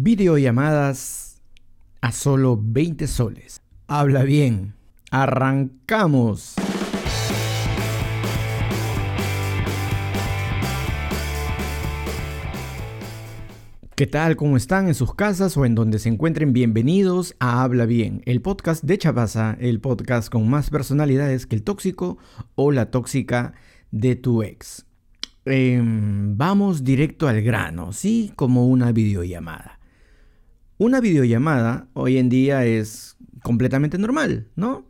Videollamadas a solo 20 soles. Habla bien. Arrancamos. ¿Qué tal? ¿Cómo están en sus casas o en donde se encuentren? Bienvenidos a Habla Bien, el podcast de Chapaza, el podcast con más personalidades que el tóxico o la tóxica de tu ex. Em, vamos directo al grano, ¿sí? Como una videollamada. Una videollamada hoy en día es completamente normal, ¿no?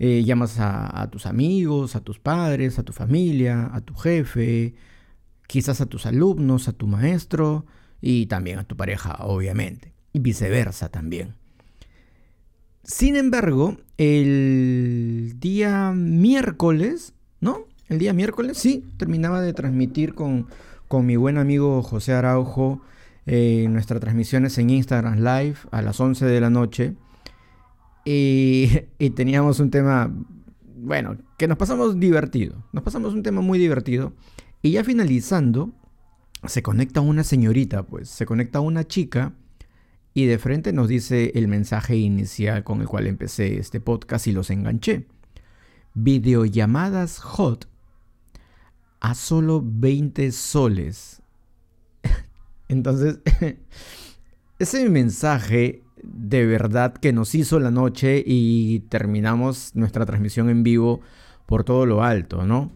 Eh, llamas a, tus amigos, a tus padres, a tu familia, a tu jefe, quizás a tus alumnos, a tu maestro y también a tu pareja, obviamente, y viceversa también. Sin embargo, el día miércoles, ¿no? El día miércoles, sí, terminaba de transmitir con, con mi buen amigo José Araujo eh, nuestras transmisiones en Instagram Live a las 11 de la noche. Y, teníamos un tema, bueno, que nos pasamos divertido. Nos pasamos un tema muy divertido. Y ya finalizando, se conecta una señorita, pues, se conecta una chica y de frente nos dice el mensaje inicial con el cual empecé este podcast y los enganché. Videollamadas hot a solo 20 soles. Entonces, ese mensaje de verdad que nos hizo la noche y terminamos nuestra transmisión en vivo por todo lo alto, ¿no?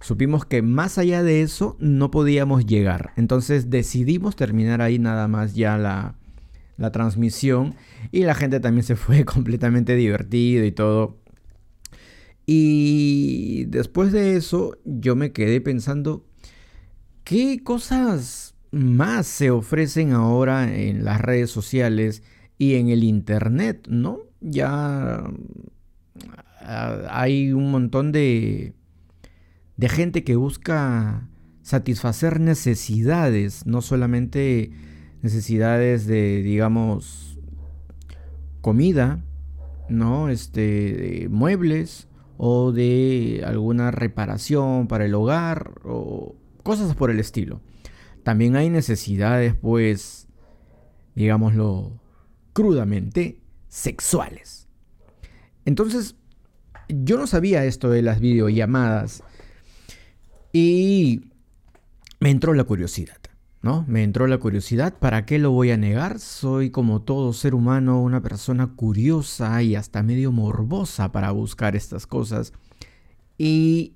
Supimos que más allá de eso no podíamos llegar. Entonces decidimos terminar ahí nada más ya la, la transmisión y la gente también se fue completamente divertido y todo. Y después de eso yo me quedé pensando, ¿qué cosas más se ofrecen ahora en las redes sociales y en el internet, ¿no? Ya ah, hay un montón de, de gente que busca satisfacer necesidades, no solamente necesidades de, digamos, comida, ¿no? Este, muebles o de alguna reparación para el hogar o cosas por el estilo también hay necesidades, pues, digámoslo crudamente, sexuales. Entonces, yo no sabía esto de las videollamadas y me entró la curiosidad, ¿no? Me entró la curiosidad, ¿para qué lo voy a negar? Soy como todo ser humano una persona curiosa y hasta medio morbosa para buscar estas cosas. Y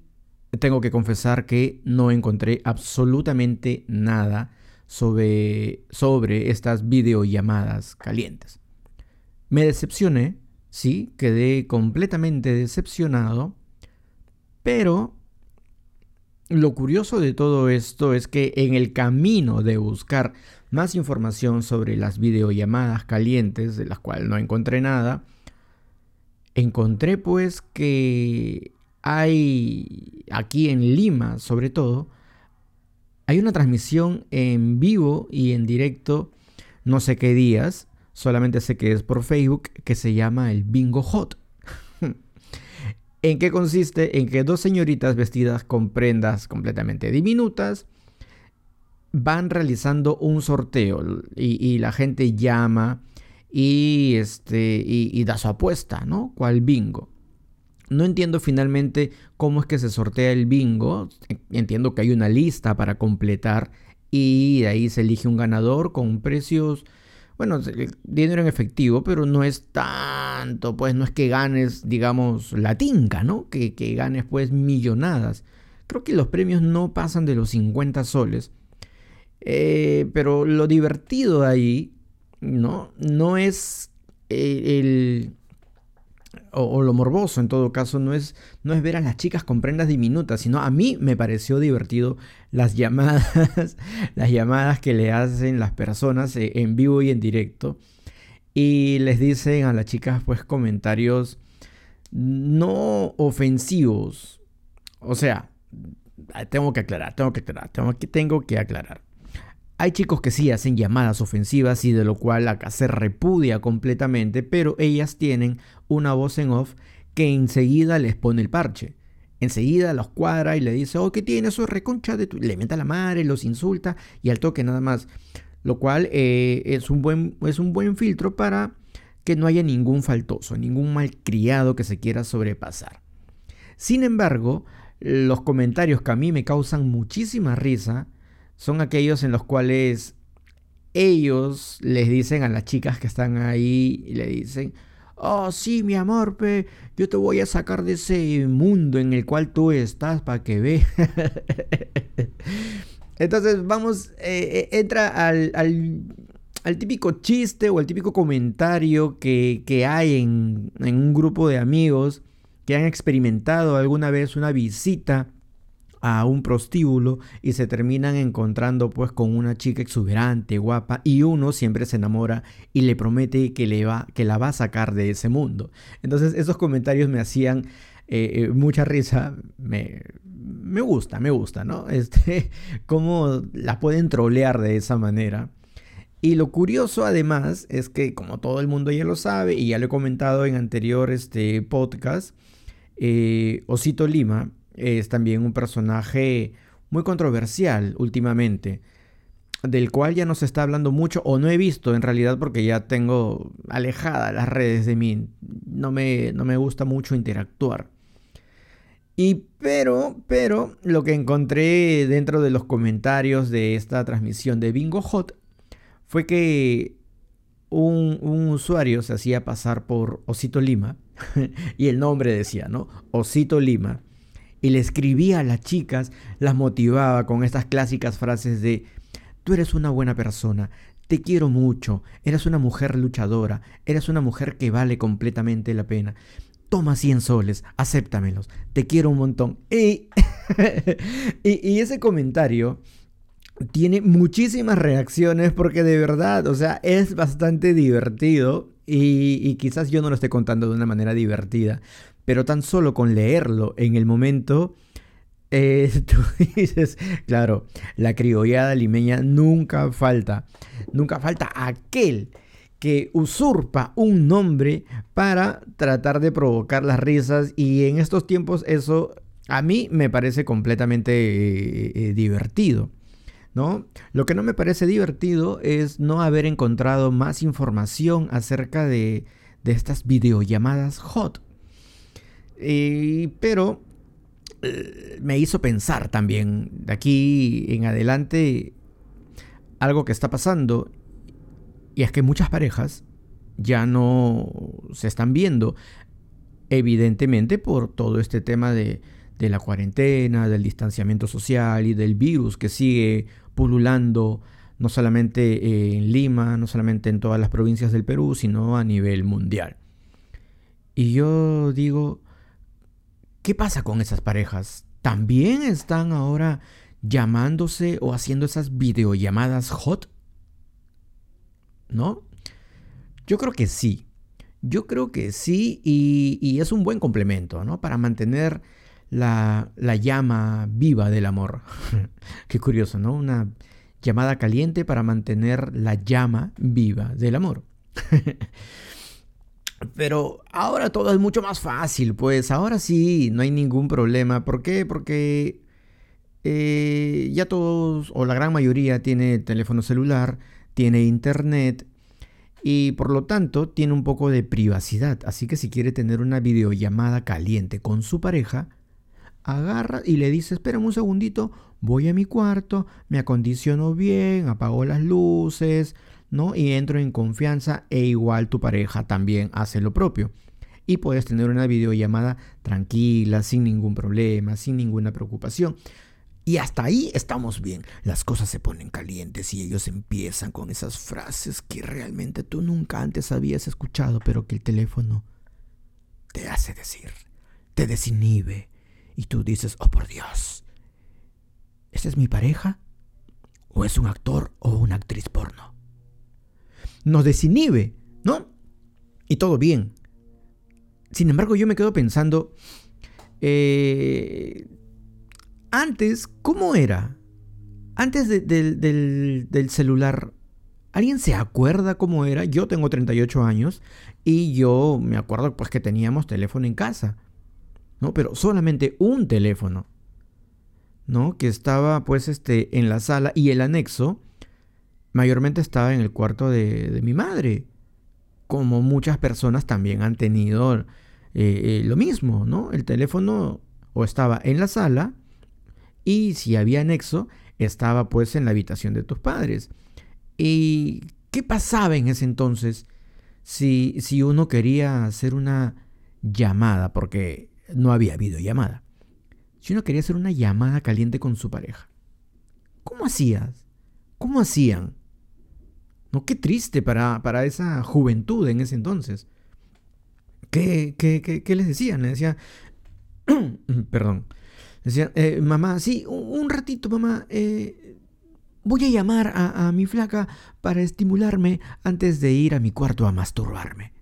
tengo que confesar que no encontré absolutamente nada sobre, sobre estas videollamadas calientes. Me decepcioné, sí, quedé completamente decepcionado, pero lo curioso de todo esto es que en el camino de buscar más información sobre las videollamadas calientes, de las cuales no encontré nada, encontré pues que hay aquí en Lima, sobre todo, hay una transmisión en vivo y en directo, no sé qué días, solamente sé que es por Facebook, que se llama el Bingo Hot. ¿En qué consiste? En que dos señoritas vestidas con prendas completamente diminutas van realizando un sorteo y, la gente llama y, este, y, y da su apuesta, ¿no? ¿Cuál bingo? No entiendo finalmente cómo es que se sortea el bingo. Entiendo que hay una lista para completar y de ahí se elige un ganador con precios, bueno, dinero en efectivo, pero no es tanto, pues no es que ganes, digamos, la tinca, ¿no? Que, que ganes pues millonadas. Creo que los premios no pasan de los 50 soles. Eh, pero lo divertido de ahí, ¿no? No es eh, el o, lo morboso en todo caso, no es, no es ver a las chicas con prendas diminutas, sino a mí me pareció divertido las llamadas, las llamadas que le hacen las personas eh, en vivo y en directo. Y les dicen a las chicas pues comentarios no ofensivos. O sea, tengo que aclarar, tengo que aclarar, tengo que, tengo que aclarar. Hay chicos que sí hacen llamadas ofensivas y de lo cual acá se repudia completamente, pero ellas tienen una voz en off que enseguida les pone el parche. Enseguida los cuadra y le dice, oh, ¿qué tiene eso reconcha de tu... Le meta la madre, los insulta y al toque nada más. lo cual eh, es, un buen, es un buen filtro para que no haya ningún faltoso, ningún malcriado que se quiera sobrepasar. Sin embargo, los comentarios que a mí me causan muchísima risa son aquellos en los cuales ellos les dicen a las chicas que están ahí y le dicen, oh sí, mi amor, pe, yo te voy a sacar de ese mundo en el cual tú estás para que veas. Entonces vamos, eh, eh, entra al, al, típico chiste o al típico comentario que, hay en, en un grupo de amigos que han experimentado alguna vez una visita a un prostíbulo y se terminan encontrando pues con una chica exuberante, guapa y uno siempre se enamora y le promete que, le va, que la va a sacar de ese mundo. Entonces esos comentarios me hacían eh, mucha risa, me, me gusta, me gusta, ¿no? Este, cómo la pueden trolear de esa manera. Y lo curioso además es que, como todo el mundo ya lo sabe, y ya lo he comentado en anterior este, podcast, eh, Osito Lima es también un personaje muy controversial últimamente, del cual ya no se está hablando mucho, o no he visto en realidad porque ya tengo alejada las redes de mí, no me, no me gusta mucho interactuar. Y pero, pero, lo que encontré dentro de los comentarios de esta transmisión de Bingo Hot fue que un, usuario se hacía pasar por Osito Lima y el nombre decía, ¿no? Osito Lima. Y le escribía a las chicas, las motivaba con estas clásicas frases de, tú eres una buena persona, te quiero mucho, eres una mujer luchadora, eres una mujer que vale completamente la pena toma 100 soles, acéptamelos, te quiero un montón. Y, y, ese comentario tiene muchísimas reacciones porque de verdad, o sea, es bastante divertido y, quizás yo no lo esté contando de una manera divertida, pero tan solo con leerlo en el momento... Eh, tú dices, claro, la criollada limeña nunca falta, nunca falta aquel que usurpa un nombre para tratar de provocar las risas y en estos tiempos eso a mí me parece completamente eh, eh, divertido. ¿No? Lo que no me parece divertido es no haber encontrado más información acerca de, estas videollamadas hot. Pero eh, me hizo pensar también de aquí en adelante algo que está pasando y es que muchas parejas ya no se están viendo, evidentemente por todo este tema de, la cuarentena, del distanciamiento social y del virus que sigue pululando no solamente en Lima, no solamente en todas las provincias del Perú, sino a nivel mundial. Y yo digo, ¿qué pasa con esas parejas? ¿También están ahora llamándose o haciendo esas videollamadas hot? ¿no? Yo creo que sí. Yo creo que sí y, es un buen complemento, ¿no? Para mantener la, llama viva del amor. Qué curioso, ¿no? Una llamada caliente para mantener la llama viva del amor. Pero ahora todo es mucho más fácil, pues ahora sí, no hay ningún problema. ¿Por qué? Porque eh, ya todos, o la gran mayoría, tiene teléfono celular, tiene internet y por lo tanto tiene un poco de privacidad. Así que si quiere tener una videollamada caliente con su pareja, agarra y le dice, espérame un segundito, voy a mi cuarto, me acondiciono bien, apago las luces, ¿no? Y entro en confianza e igual tu pareja también hace lo propio. Y puedes tener una videollamada tranquila, sin ningún problema, sin ninguna preocupación. Y hasta ahí estamos bien. Las cosas se ponen calientes y ellos empiezan con esas frases que realmente tú nunca antes habías escuchado, pero que el teléfono te hace decir, te desinhibe. Y tú dices, oh por Dios, ¿esa es mi pareja? ¿O es un actor o una actriz porno? Nos desinhibe, ¿no? Y todo bien. Sin embargo, yo me quedo pensando, eh, antes, ¿cómo era? Antes del, celular, ¿alguien se acuerda cómo era? Yo tengo 38 años y yo me acuerdo pues que teníamos teléfono en casa, ¿no? Pero solamente un teléfono, ¿no? Que estaba pues este en la sala y el anexo mayormente estaba en el cuarto de, mi madre, como muchas personas también han tenido eh, eh, lo mismo, ¿no? El teléfono o estaba en la sala y si había nexo, estaba pues en la habitación de tus padres. ¿Y qué pasaba en ese entonces si, si uno quería hacer una llamada? Porque no había videollamada. Si uno quería hacer una llamada caliente con su pareja. ¿Cómo hacías? ¿Cómo hacían? No, qué triste para, para esa juventud en ese entonces. ¿Qué, qué, les decían? Le decía, perdón, decía, eh, mamá, sí, un, ratito, mamá, eh, voy a llamar a, a, mi flaca para estimularme antes de ir a mi cuarto a masturbarme.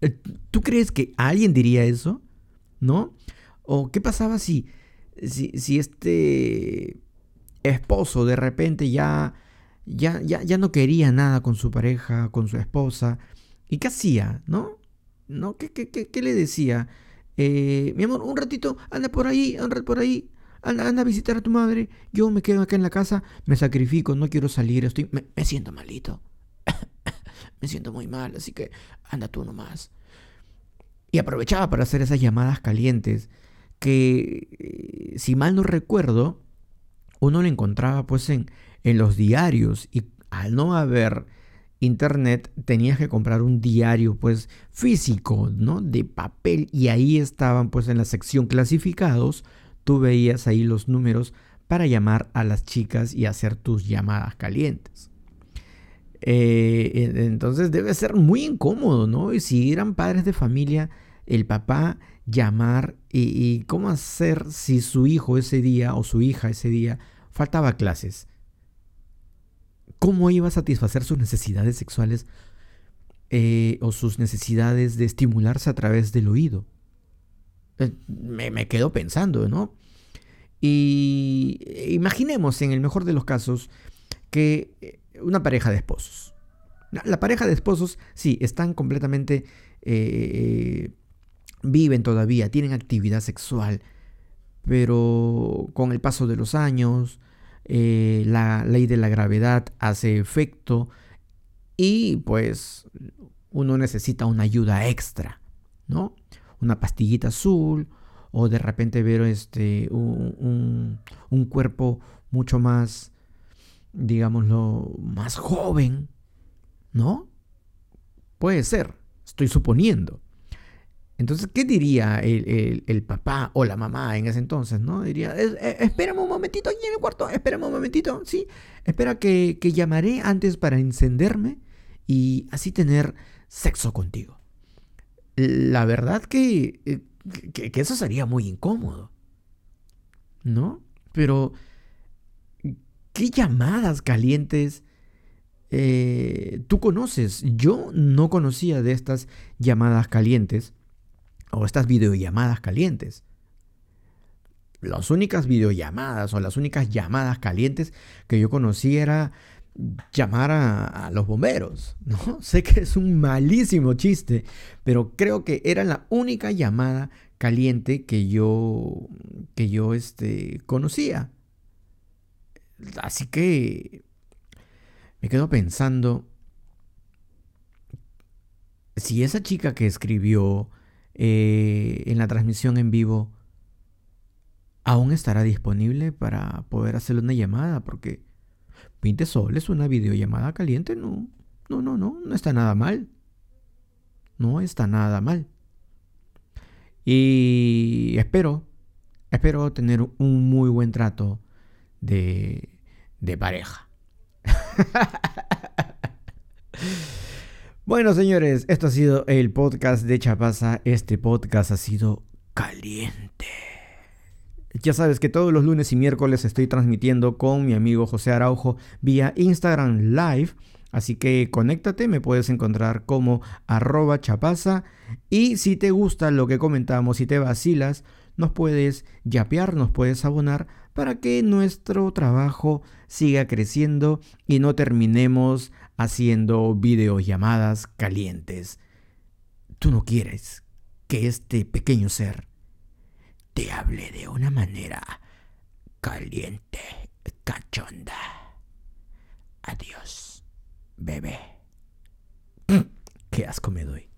Eh, ¿Tú crees que alguien diría eso? ¿No? ¿O qué pasaba si, si, si este esposo de repente ya, ya, ya, ya no quería nada con su pareja, con su esposa. ¿Y qué hacía? ¿No? ¿No? ¿Qué, qué, qué, le decía? Eh, mi amor, un ratito, anda por ahí, anda por ahí. Anda, anda, a visitar a tu madre. Yo me quedo acá en la casa, me sacrifico, no quiero salir, estoy, me, me siento malito. me siento muy mal, así que anda tú nomás. Y aprovechaba para hacer esas llamadas calientes que, eh, si mal no recuerdo, uno lo encontraba pues en, en los diarios y al no haber internet tenías que comprar un diario pues físico, ¿no? De papel y ahí estaban pues en la sección clasificados, tú veías ahí los números para llamar a las chicas y hacer tus llamadas calientes. Eh, entonces debe ser muy incómodo, ¿no? Y si eran padres de familia, el papá llamar y, cómo hacer si su hijo ese día o su hija ese día faltaba clases. ¿Cómo iba a satisfacer sus necesidades sexuales eh, o sus necesidades de estimularse a través del oído? Eh, me, me quedo pensando, ¿no? Y imaginemos en el mejor de los casos que eh, una pareja de esposos. La pareja de esposos, sí, están completamente viven todavía, tienen actividad sexual, pero con el paso de los años, eh, la ley de la gravedad hace efecto y pues uno necesita una ayuda extra, ¿no? Una pastillita azul o de repente ver este, un, un cuerpo mucho más, digámoslo, más joven, ¿no? Puede ser, estoy suponiendo. Entonces, ¿qué diría el, papá o la mamá en ese entonces? ¿no? Diría, eh, espérame un momentito aquí en el cuarto, espérame un momentito, ¿sí? Espera que, llamaré antes para encenderme y así tener sexo contigo. La verdad que, eh, que, eso sería muy incómodo, ¿no? Pero, ¿qué llamadas calientes eh, tú conoces? Yo no conocía de estas llamadas calientes o estas videollamadas calientes. Las únicas videollamadas o las únicas llamadas calientes que yo conocí era llamar a, los bomberos, ¿no? Sé que es un malísimo chiste, pero creo que era la única llamada caliente que yo que yo este, conocía. Así que me quedo pensando si esa chica que escribió eh, en la transmisión en vivo, aún estará disponible para poder hacerle una llamada, porque 20 soles, una videollamada caliente, no, no, no, no, no está nada mal. No está nada mal. Y espero, espero tener un muy buen trato de, de pareja. Bueno, señores, esto ha sido el podcast de Chapaza. Este podcast ha sido caliente. Ya sabes que todos los lunes y miércoles estoy transmitiendo con mi amigo José Araujo vía Instagram Live. Así que conéctate, me puedes encontrar como arroba chapaza. Y si te gusta lo que comentamos y te vacilas, nos puedes yapear, nos puedes abonar para que nuestro trabajo siga creciendo y no terminemos haciendo videollamadas calientes. Tú no quieres que este pequeño ser te hable de una manera caliente, cachonda. Adiós, bebé. Qué asco me doy.